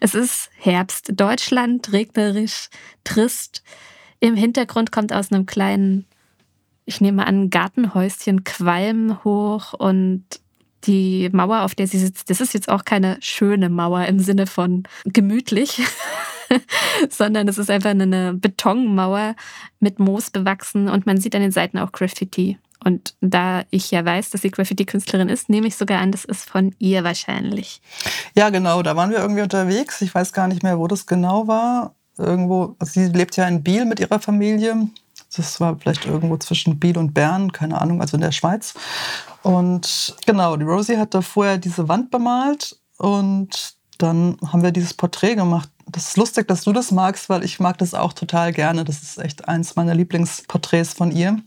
es ist Herbst. Deutschland, regnerisch, trist. Im Hintergrund kommt aus einem kleinen, ich nehme an, Gartenhäuschen Qualm hoch und die Mauer, auf der sie sitzt, das ist jetzt auch keine schöne Mauer im Sinne von gemütlich, sondern es ist einfach eine Betonmauer mit Moos bewachsen und man sieht an den Seiten auch Graffiti. Und da ich ja weiß, dass sie Graffiti-Künstlerin ist, nehme ich sogar an, das ist von ihr wahrscheinlich.
Ja, genau, da waren wir irgendwie unterwegs. Ich weiß gar nicht mehr, wo das genau war. Irgendwo, also sie lebt ja in Biel mit ihrer Familie das war vielleicht irgendwo zwischen Biel und Bern, keine Ahnung, also in der Schweiz. Und genau, die Rosie hat da vorher diese Wand bemalt und dann haben wir dieses Porträt gemacht. Das ist lustig, dass du das magst, weil ich mag das auch total gerne. Das ist echt eins meiner Lieblingsporträts von ihr.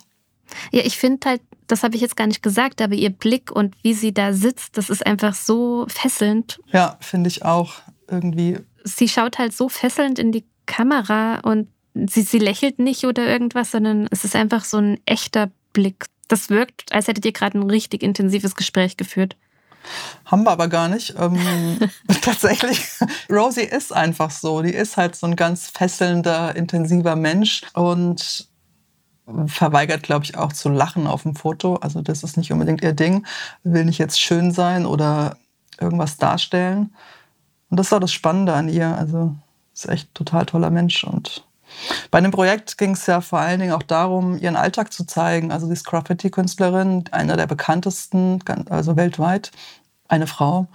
Ja, ich finde halt, das habe ich jetzt gar nicht gesagt, aber ihr Blick und wie sie da sitzt, das ist einfach so fesselnd.
Ja, finde ich auch irgendwie.
Sie schaut halt so fesselnd in die Kamera und sie, sie lächelt nicht oder irgendwas, sondern es ist einfach so ein echter Blick. Das wirkt, als hättet ihr gerade ein richtig intensives Gespräch geführt.
Haben wir aber gar nicht. Ähm, tatsächlich, Rosie ist einfach so. Die ist halt so ein ganz fesselnder, intensiver Mensch und verweigert, glaube ich, auch zu lachen auf dem Foto. Also das ist nicht unbedingt ihr Ding. Will nicht jetzt schön sein oder irgendwas darstellen. Und das auch das Spannende an ihr. Also ist echt total toller Mensch und bei dem Projekt ging es ja vor allen Dingen auch darum, ihren Alltag zu zeigen. Also sie ist Graffiti-Künstlerin, einer der bekanntesten, also weltweit. Eine Frau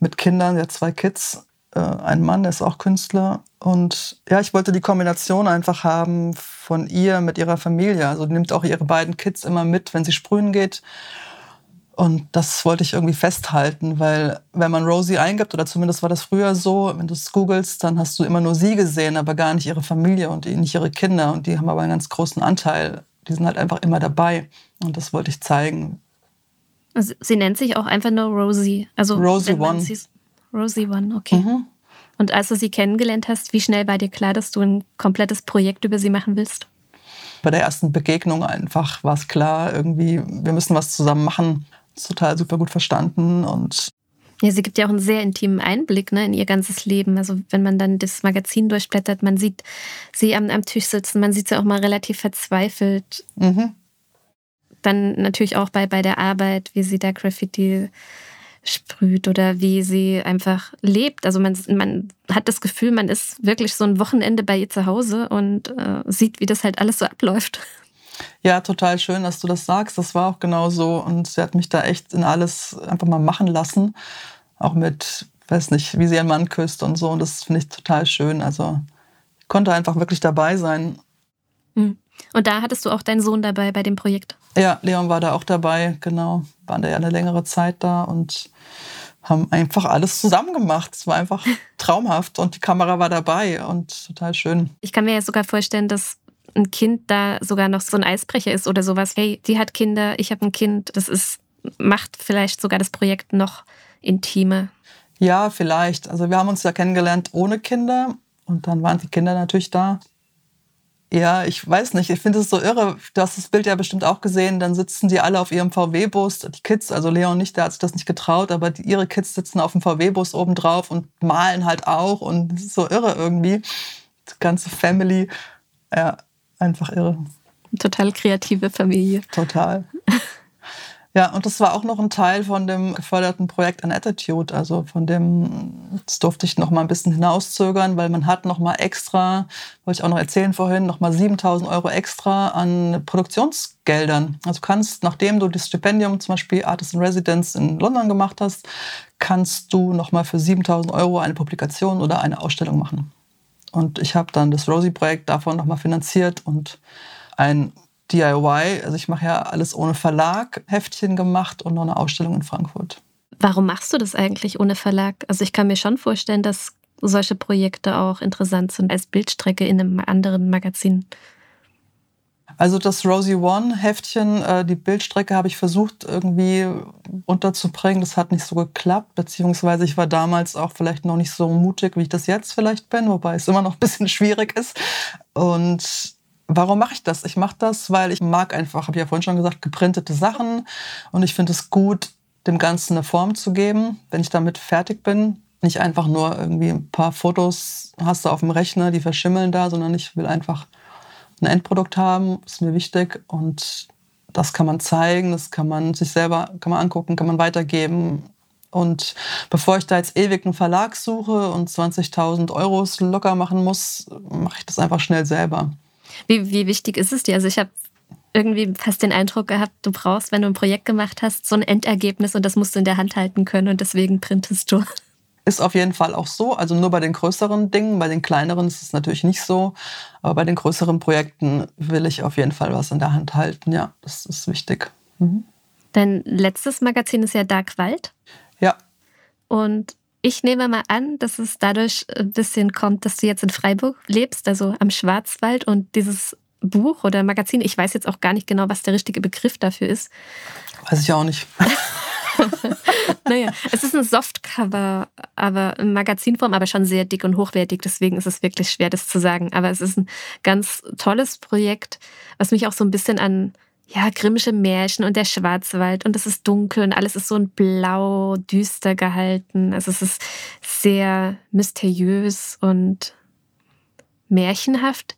mit Kindern, sie hat zwei Kids, ein Mann, der ist auch Künstler. Und ja, ich wollte die Kombination einfach haben von ihr mit ihrer Familie. Also die nimmt auch ihre beiden Kids immer mit, wenn sie sprühen geht. Und das wollte ich irgendwie festhalten, weil wenn man Rosie eingibt, oder zumindest war das früher so, wenn du es googelst, dann hast du immer nur sie gesehen, aber gar nicht ihre Familie und nicht ihre Kinder. Und die haben aber einen ganz großen Anteil. Die sind halt einfach immer dabei. Und das wollte ich zeigen.
Also sie nennt sich auch einfach nur Rosie. Also
Rosie One.
Rosie One, okay. Mhm. Und als du sie kennengelernt hast, wie schnell war dir klar, dass du ein komplettes Projekt über sie machen willst?
Bei der ersten Begegnung einfach war es klar, irgendwie, wir müssen was zusammen machen total super gut verstanden und
ja, sie gibt ja auch einen sehr intimen Einblick ne, in ihr ganzes Leben. Also wenn man dann das Magazin durchblättert, man sieht sie am, am Tisch sitzen, man sieht sie auch mal relativ verzweifelt. Mhm. Dann natürlich auch bei, bei der Arbeit, wie sie da Graffiti sprüht oder wie sie einfach lebt. Also man, man hat das Gefühl, man ist wirklich so ein Wochenende bei ihr zu Hause und äh, sieht, wie das halt alles so abläuft.
Ja, total schön, dass du das sagst. Das war auch genau so. Und sie hat mich da echt in alles einfach mal machen lassen. Auch mit, weiß nicht, wie sie ihren Mann küsst und so. Und das finde ich total schön. Also ich konnte einfach wirklich dabei sein.
Hm. Und da hattest du auch deinen Sohn dabei bei dem Projekt?
Ja, Leon war da auch dabei, genau. Waren da ja eine längere Zeit da und haben einfach alles zusammen gemacht. Es war einfach traumhaft und die Kamera war dabei und total schön.
Ich kann mir ja sogar vorstellen, dass ein Kind da sogar noch so ein Eisbrecher ist oder sowas. Hey, die hat Kinder, ich habe ein Kind. Das ist, macht vielleicht sogar das Projekt noch intimer.
Ja, vielleicht. Also wir haben uns ja kennengelernt ohne Kinder und dann waren die Kinder natürlich da. Ja, ich weiß nicht. Ich finde es so irre. Du hast das Bild ja bestimmt auch gesehen. Dann sitzen die alle auf ihrem VW-Bus. Die Kids, also Leon nicht, der hat sich das nicht getraut, aber die, ihre Kids sitzen auf dem VW-Bus oben drauf und malen halt auch. Und es ist so irre irgendwie. Die ganze Family. Ja, einfach irre.
Total kreative Familie.
Total. Ja, und das war auch noch ein Teil von dem geförderten Projekt An Attitude. Also von dem, das durfte ich noch mal ein bisschen hinauszögern, weil man hat noch mal extra, wollte ich auch noch erzählen vorhin, noch mal 7000 Euro extra an Produktionsgeldern. Also kannst, nachdem du das Stipendium, zum Beispiel Artist in Residence in London gemacht hast, kannst du noch mal für 7000 Euro eine Publikation oder eine Ausstellung machen. Und ich habe dann das Rosie-Projekt davon noch mal finanziert und ein DIY, also ich mache ja alles ohne Verlag, Heftchen gemacht und noch eine Ausstellung in Frankfurt.
Warum machst du das eigentlich ohne Verlag? Also ich kann mir schon vorstellen, dass solche Projekte auch interessant sind als Bildstrecke in einem anderen Magazin.
Also das Rosie One Heftchen, äh, die Bildstrecke habe ich versucht irgendwie unterzubringen. Das hat nicht so geklappt, beziehungsweise ich war damals auch vielleicht noch nicht so mutig, wie ich das jetzt vielleicht bin, wobei es immer noch ein bisschen schwierig ist. Und Warum mache ich das? Ich mache das, weil ich mag einfach, habe ich ja vorhin schon gesagt, geprintete Sachen und ich finde es gut, dem Ganzen eine Form zu geben, wenn ich damit fertig bin. Nicht einfach nur irgendwie ein paar Fotos hast du auf dem Rechner, die verschimmeln da, sondern ich will einfach ein Endprodukt haben, ist mir wichtig und das kann man zeigen, das kann man sich selber kann man angucken, kann man weitergeben. Und bevor ich da jetzt ewig einen Verlag suche und 20.000 Euros locker machen muss, mache ich das einfach schnell selber.
Wie, wie wichtig ist es dir? Also ich habe irgendwie fast den Eindruck gehabt, du brauchst, wenn du ein Projekt gemacht hast, so ein Endergebnis und das musst du in der Hand halten können und deswegen printest du.
Ist auf jeden Fall auch so. Also nur bei den größeren Dingen, bei den kleineren ist es natürlich nicht so. Aber bei den größeren Projekten will ich auf jeden Fall was in der Hand halten. Ja, das ist wichtig. Mhm.
Dein letztes Magazin ist ja Dark Wald.
Ja.
Und ich nehme mal an, dass es dadurch ein bisschen kommt, dass du jetzt in Freiburg lebst, also am Schwarzwald und dieses Buch oder Magazin, ich weiß jetzt auch gar nicht genau, was der richtige Begriff dafür ist.
Weiß ich auch nicht.
naja, es ist ein Softcover, aber in Magazinform, aber schon sehr dick und hochwertig. Deswegen ist es wirklich schwer, das zu sagen. Aber es ist ein ganz tolles Projekt, was mich auch so ein bisschen an ja, Grimmsche Märchen und der Schwarzwald und es ist dunkel und alles ist so ein blau, düster gehalten. Also es ist sehr mysteriös und märchenhaft.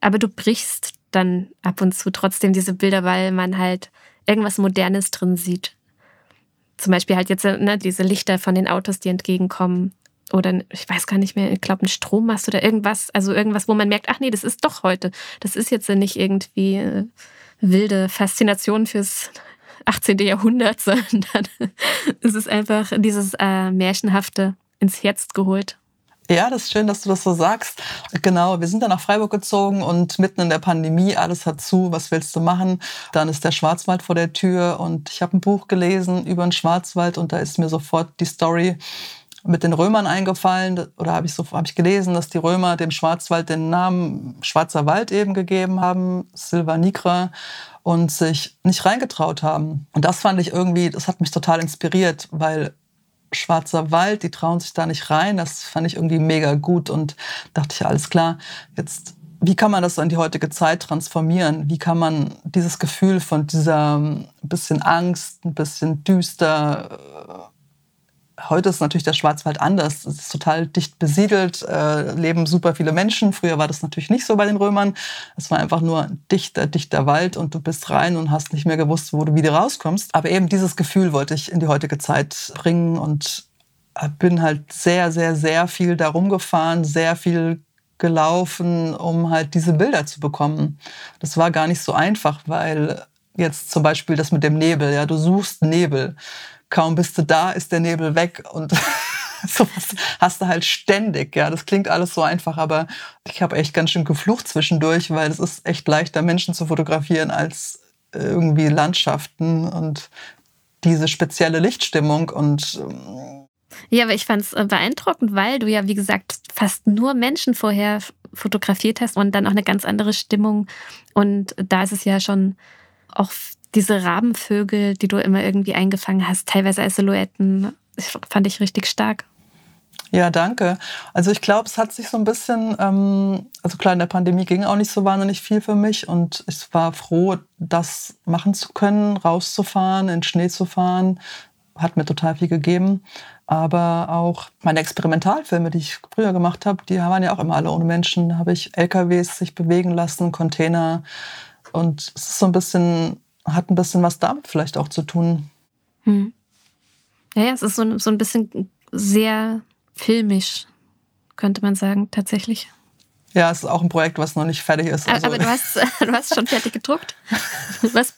Aber du brichst dann ab und zu trotzdem diese Bilder, weil man halt irgendwas Modernes drin sieht. Zum Beispiel halt jetzt ne, diese Lichter von den Autos, die entgegenkommen. Oder ich weiß gar nicht mehr, ich glaube, ein Strommast oder irgendwas. Also irgendwas, wo man merkt, ach nee, das ist doch heute. Das ist jetzt nicht irgendwie äh, wilde Faszination fürs 18. Jahrhundert, sondern es ist einfach dieses äh, Märchenhafte ins Herz geholt.
Ja, das ist schön, dass du das so sagst. Genau, wir sind dann nach Freiburg gezogen und mitten in der Pandemie, alles hat zu, was willst du machen? Dann ist der Schwarzwald vor der Tür und ich habe ein Buch gelesen über den Schwarzwald und da ist mir sofort die Story mit den Römern eingefallen oder habe ich so habe ich gelesen, dass die Römer dem Schwarzwald den Namen Schwarzer Wald eben gegeben haben, Silva Nigra und sich nicht reingetraut haben. Und das fand ich irgendwie, das hat mich total inspiriert, weil Schwarzer Wald, die trauen sich da nicht rein. Das fand ich irgendwie mega gut und dachte ich, alles klar, jetzt wie kann man das in die heutige Zeit transformieren? Wie kann man dieses Gefühl von dieser ein bisschen Angst, ein bisschen düster, Heute ist natürlich der Schwarzwald anders. Es ist total dicht besiedelt, äh, leben super viele Menschen. Früher war das natürlich nicht so bei den Römern. Es war einfach nur ein dichter, dichter Wald und du bist rein und hast nicht mehr gewusst, wo du wieder rauskommst. Aber eben dieses Gefühl wollte ich in die heutige Zeit bringen und bin halt sehr, sehr, sehr viel darum gefahren, sehr viel gelaufen, um halt diese Bilder zu bekommen. Das war gar nicht so einfach, weil jetzt zum Beispiel das mit dem Nebel, ja, du suchst Nebel kaum bist du da, ist der Nebel weg und sowas hast du halt ständig. Ja, das klingt alles so einfach, aber ich habe echt ganz schön geflucht zwischendurch, weil es ist echt leichter, Menschen zu fotografieren als irgendwie Landschaften und diese spezielle Lichtstimmung und
ähm, ja, aber ich fand es äh, beeindruckend, weil du ja, wie gesagt, fast nur Menschen vorher fotografiert hast und dann auch eine ganz andere Stimmung. Und da ist es ja schon auch diese Rabenvögel, die du immer irgendwie eingefangen hast, teilweise als Silhouetten, fand ich richtig stark.
Ja, danke. Also ich glaube, es hat sich so ein bisschen, ähm, also klar, in der Pandemie ging auch nicht so wahnsinnig viel für mich und ich war froh, das machen zu können, rauszufahren, in Schnee zu fahren, hat mir total viel gegeben. Aber auch meine Experimentalfilme, die ich früher gemacht habe, die waren ja auch immer alle ohne Menschen. Da habe ich LKWs sich bewegen lassen, Container Und es ist so ein bisschen, hat ein bisschen was damit vielleicht auch zu tun.
Hm. Ja, ja, es ist so, so ein bisschen sehr filmisch, könnte man sagen, tatsächlich.
Ja, es ist auch ein Projekt, was noch nicht fertig ist.
Also aber du hast, du hast schon fertig gedruckt?
Was?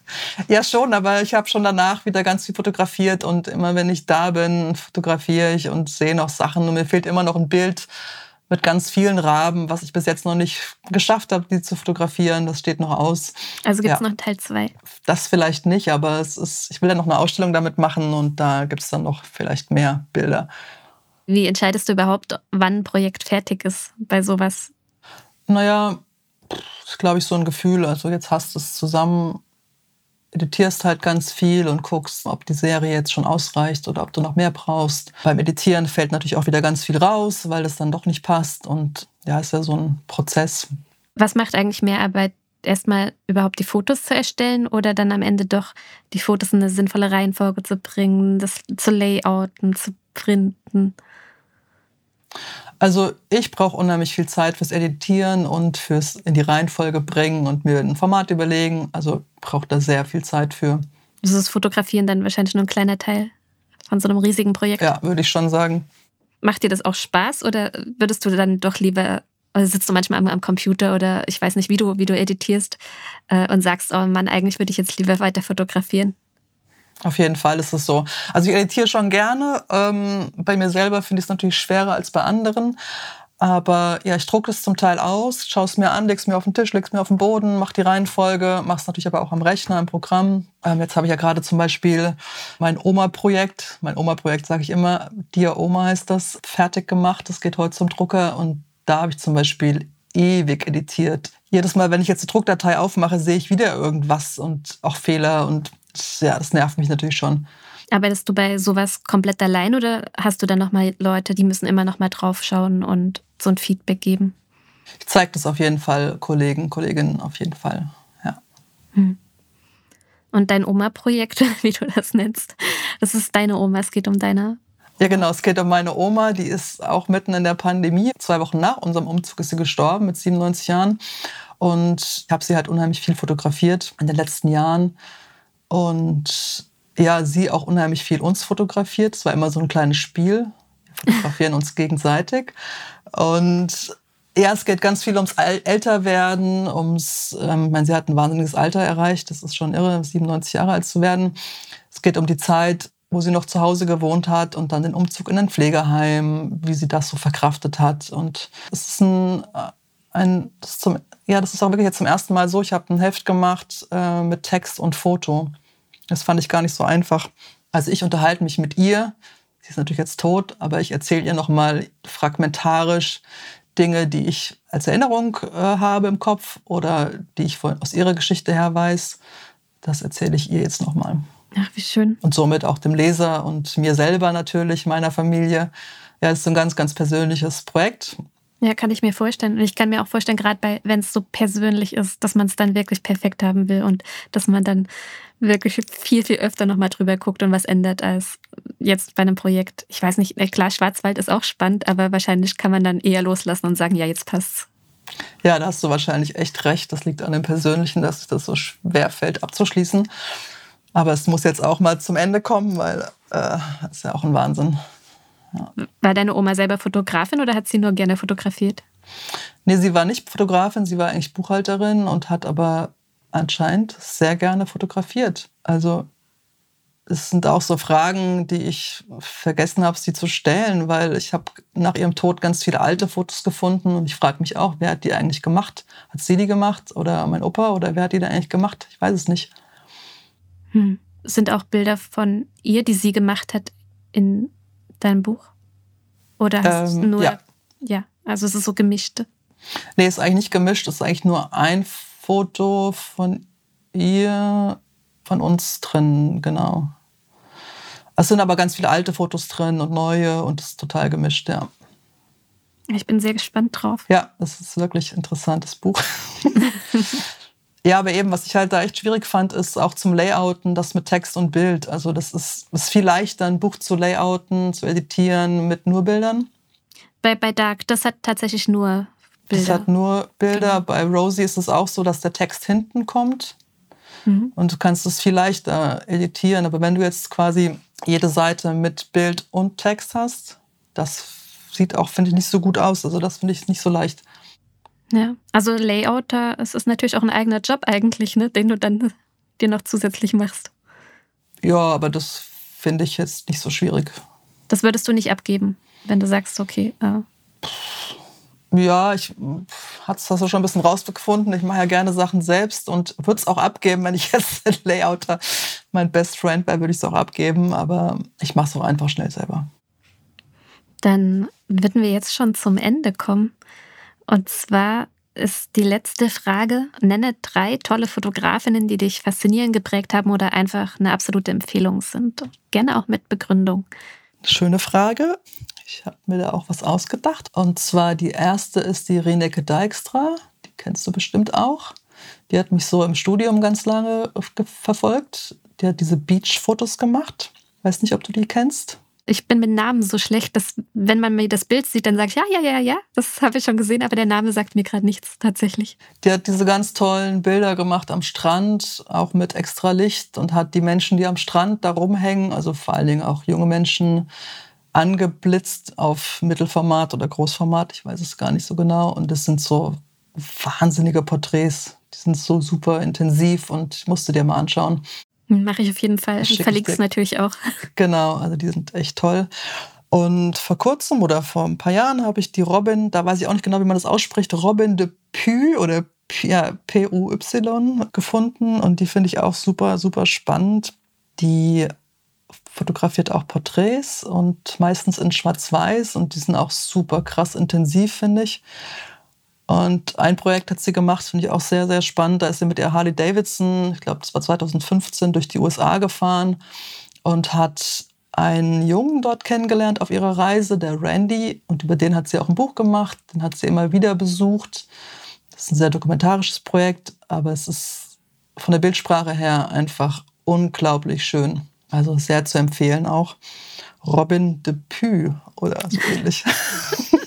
Ja, schon, aber ich habe schon danach wieder ganz viel fotografiert und immer wenn ich da bin, fotografiere ich und sehe noch Sachen und mir fehlt immer noch ein Bild mit ganz vielen Raben, was ich bis jetzt noch nicht geschafft habe, die zu fotografieren. Das steht noch aus.
Also gibt es ja. noch Teil 2?
Das vielleicht nicht, aber es ist, ich will ja noch eine Ausstellung damit machen und da gibt es dann noch vielleicht mehr Bilder.
Wie entscheidest du überhaupt, wann ein Projekt fertig ist bei sowas?
Naja, das ist, glaube ich, so ein Gefühl. Also jetzt hast du es zusammen, editierst halt ganz viel und guckst, ob die Serie jetzt schon ausreicht oder ob du noch mehr brauchst. Beim Editieren fällt natürlich auch wieder ganz viel raus, weil das dann doch nicht passt. Und ja, ist ja so ein Prozess.
Was macht eigentlich mehr Arbeit? Erstmal überhaupt die Fotos zu erstellen oder dann am Ende doch die Fotos in eine sinnvolle Reihenfolge zu bringen, das zu layouten, zu printen?
Also ich brauche unheimlich viel Zeit fürs Editieren und fürs in die Reihenfolge bringen und mir ein Format überlegen. Also brauche da sehr viel Zeit für.
Also ist das Fotografieren dann wahrscheinlich nur ein kleiner Teil von so einem riesigen Projekt?
Ja, würde ich schon sagen.
Macht dir das auch Spaß oder würdest du dann doch lieber, also sitzt du manchmal am, am, Computer oder ich weiß nicht, wie du, wie du editierst äh, und sagst, oh Mann, eigentlich würde ich jetzt lieber weiter fotografieren?
Auf jeden Fall ist es so. Also ich editiere schon gerne. Ähm, bei mir selber finde ich es natürlich schwerer als bei anderen. Aber ja, ich drucke es zum Teil aus, schaue es mir an, leg's mir auf den Tisch, leg's mir auf den Boden, mach die Reihenfolge, mach es natürlich aber auch am Rechner, im Programm. Ähm, jetzt habe ich ja gerade zum Beispiel mein Oma-Projekt, mein Oma-Projekt sage ich immer, Dia Oma heißt das, fertig gemacht. Das geht heute zum Drucker und da habe ich zum Beispiel ewig editiert. Jedes Mal, wenn ich jetzt die Druckdatei aufmache, sehe ich wieder irgendwas und auch Fehler und ja, das nervt mich natürlich schon.
Arbeitest du bei sowas komplett allein oder hast du dann nochmal Leute, die müssen immer nochmal draufschauen und so ein Feedback geben?
Ich zeige das auf jeden Fall Kollegen, Kolleginnen auf jeden Fall, ja.
Hm. Und dein Oma-Projekt, wie du das nennst, das ist deine Oma, es geht um deine
ja, genau. Es geht um meine Oma. Die ist auch mitten in der Pandemie. Zwei Wochen nach unserem Umzug ist sie gestorben mit 97 Jahren. Und ich habe sie halt unheimlich viel fotografiert in den letzten Jahren. Und ja, sie auch unheimlich viel uns fotografiert. Es war immer so ein kleines Spiel. Wir fotografieren uns gegenseitig. Und ja, es geht ganz viel ums Älterwerden, ums, ähm, ich meine, sie hat ein wahnsinniges Alter erreicht. Das ist schon irre, 97 Jahre alt zu werden. Es geht um die Zeit, wo sie noch zu Hause gewohnt hat und dann den Umzug in ein Pflegeheim, wie sie das so verkraftet hat. Und es ist ein, äh, ein das zum, ja, das ist auch wirklich jetzt zum ersten Mal so. Ich habe ein Heft gemacht äh, mit Text und Foto. Das fand ich gar nicht so einfach. Also ich unterhalte mich mit ihr. Sie ist natürlich jetzt tot, aber ich erzähle ihr nochmal fragmentarisch Dinge, die ich als Erinnerung äh, habe im Kopf oder die ich von, aus ihrer Geschichte her weiß. Das erzähle ich ihr jetzt nochmal.
Ach, wie schön.
Und somit auch dem Leser und mir selber natürlich, meiner Familie. Ja, es ist ein ganz, ganz persönliches Projekt.
Ja, kann ich mir vorstellen. Und ich kann mir auch vorstellen, gerade wenn es so persönlich ist, dass man es dann wirklich perfekt haben will und dass man dann wirklich viel, viel öfter nochmal drüber guckt und was ändert als jetzt bei einem Projekt. Ich weiß nicht, klar, Schwarzwald ist auch spannend, aber wahrscheinlich kann man dann eher loslassen und sagen, ja, jetzt passt's.
Ja, da hast du wahrscheinlich echt recht. Das liegt an dem Persönlichen, dass das so schwer fällt abzuschließen. Aber es muss jetzt auch mal zum Ende kommen, weil äh, das ist ja auch ein Wahnsinn.
Ja. War deine Oma selber Fotografin oder hat sie nur gerne fotografiert?
Nee, sie war nicht Fotografin, sie war eigentlich Buchhalterin und hat aber anscheinend sehr gerne fotografiert. Also es sind auch so Fragen, die ich vergessen habe, sie zu stellen, weil ich habe nach ihrem Tod ganz viele alte Fotos gefunden und ich frage mich auch, wer hat die eigentlich gemacht? Hat sie die gemacht oder mein Opa oder wer hat die da eigentlich gemacht? Ich weiß es nicht.
Hm. Sind auch Bilder von ihr, die sie gemacht hat, in dein Buch? Oder hast ähm, du nur. Ja. ja, also es ist so gemischt.
Nee, ist eigentlich nicht gemischt. Es ist eigentlich nur ein Foto von ihr, von uns drin, genau. Es sind aber ganz viele alte Fotos drin und neue und es ist total gemischt, ja.
Ich bin sehr gespannt drauf.
Ja, es ist wirklich ein interessantes Buch. Ja, aber eben, was ich halt da echt schwierig fand, ist auch zum Layouten, das mit Text und Bild. Also das ist, ist viel leichter, ein Buch zu layouten, zu editieren mit nur Bildern.
Bei, bei Dark, das hat tatsächlich nur
Bilder. Das hat nur Bilder. Genau. Bei Rosie ist es auch so, dass der Text hinten kommt. Mhm. Und du kannst es viel leichter editieren. Aber wenn du jetzt quasi jede Seite mit Bild und Text hast, das sieht auch, finde ich, nicht so gut aus. Also das finde ich nicht so leicht.
Ja, also Layouter, es ist natürlich auch ein eigener Job eigentlich, ne, den du dann dir noch zusätzlich machst.
Ja, aber das finde ich jetzt nicht so schwierig.
Das würdest du nicht abgeben, wenn du sagst, okay. Äh.
Ja, ich hatte es schon ein bisschen rausgefunden. Ich mache ja gerne Sachen selbst und würde es auch abgeben, wenn ich jetzt ein Layouter mein Best Friend wäre, würde ich es auch abgeben. Aber ich mache es auch einfach schnell selber.
Dann würden wir jetzt schon zum Ende kommen. Und zwar ist die letzte Frage. Nenne drei tolle Fotografinnen, die dich faszinieren, geprägt haben oder einfach eine absolute Empfehlung sind. Gerne auch mit Begründung.
Schöne Frage. Ich habe mir da auch was ausgedacht. Und zwar die erste ist die Reneke Dijkstra. Die kennst du bestimmt auch. Die hat mich so im Studium ganz lange verfolgt. Die hat diese Beach-Fotos gemacht. Weiß nicht, ob du die kennst.
Ich bin mit Namen so schlecht, dass wenn man mir das Bild sieht, dann sage ich, ja, ja, ja, ja, das habe ich schon gesehen, aber der Name sagt mir gerade nichts tatsächlich.
Die hat diese ganz tollen Bilder gemacht am Strand, auch mit extra Licht und hat die Menschen, die am Strand da rumhängen, also vor allen Dingen auch junge Menschen, angeblitzt auf Mittelformat oder Großformat, ich weiß es gar nicht so genau. Und das sind so wahnsinnige Porträts. Die sind so super intensiv und ich musste dir mal anschauen.
Mache ich auf jeden Fall. Verlinke es natürlich auch.
Genau, also die sind echt toll. Und vor kurzem oder vor ein paar Jahren habe ich die Robin, da weiß ich auch nicht genau, wie man das ausspricht, Robin de Pü oder ja, P-U-Y gefunden. Und die finde ich auch super, super spannend. Die fotografiert auch Porträts und meistens in Schwarz-Weiß und die sind auch super krass intensiv, finde ich. Und ein Projekt hat sie gemacht, finde ich auch sehr, sehr spannend. Da ist sie mit ihr Harley Davidson, ich glaube, das war 2015, durch die USA gefahren und hat einen Jungen dort kennengelernt auf ihrer Reise, der Randy. Und über den hat sie auch ein Buch gemacht. Den hat sie immer wieder besucht. Das ist ein sehr dokumentarisches Projekt, aber es ist von der Bildsprache her einfach unglaublich schön. Also sehr zu empfehlen auch. Robin de Pü oder so ähnlich.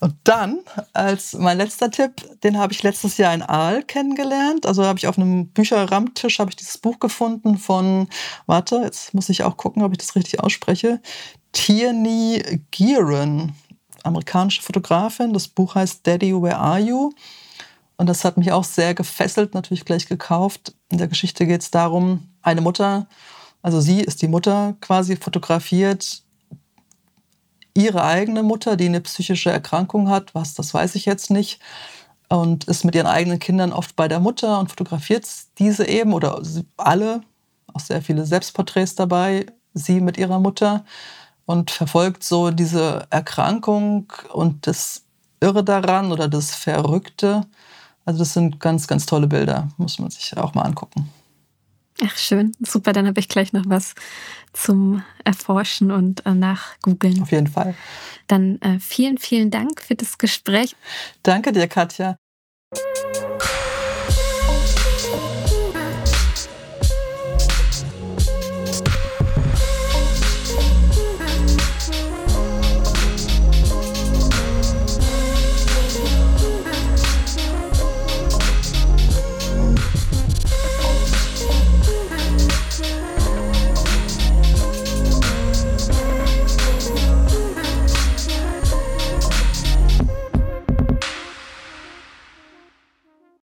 Und dann, als mein letzter Tipp, den habe ich letztes Jahr in Aal kennengelernt. Also habe ich auf einem Bücherrammtisch habe ich dieses Buch gefunden von, warte, jetzt muss ich auch gucken, ob ich das richtig ausspreche, Tierney Gearon, amerikanische Fotografin. Das Buch heißt Daddy, Where Are You? Und das hat mich auch sehr gefesselt, natürlich gleich gekauft. In der Geschichte geht es darum, eine Mutter, also sie ist die Mutter quasi fotografiert ihre eigene Mutter, die eine psychische Erkrankung hat, was, das weiß ich jetzt nicht, und ist mit ihren eigenen Kindern oft bei der Mutter und fotografiert diese eben oder alle, auch sehr viele Selbstporträts dabei, sie mit ihrer Mutter und verfolgt so diese Erkrankung und das Irre daran oder das Verrückte. Also das sind ganz, ganz tolle Bilder, muss man sich auch mal angucken.
Ach, schön. Super, dann habe ich gleich noch was zum Erforschen und äh, Nachgoogeln.
Auf jeden Fall.
Dann äh, vielen, vielen Dank für das Gespräch.
Danke dir, Katja.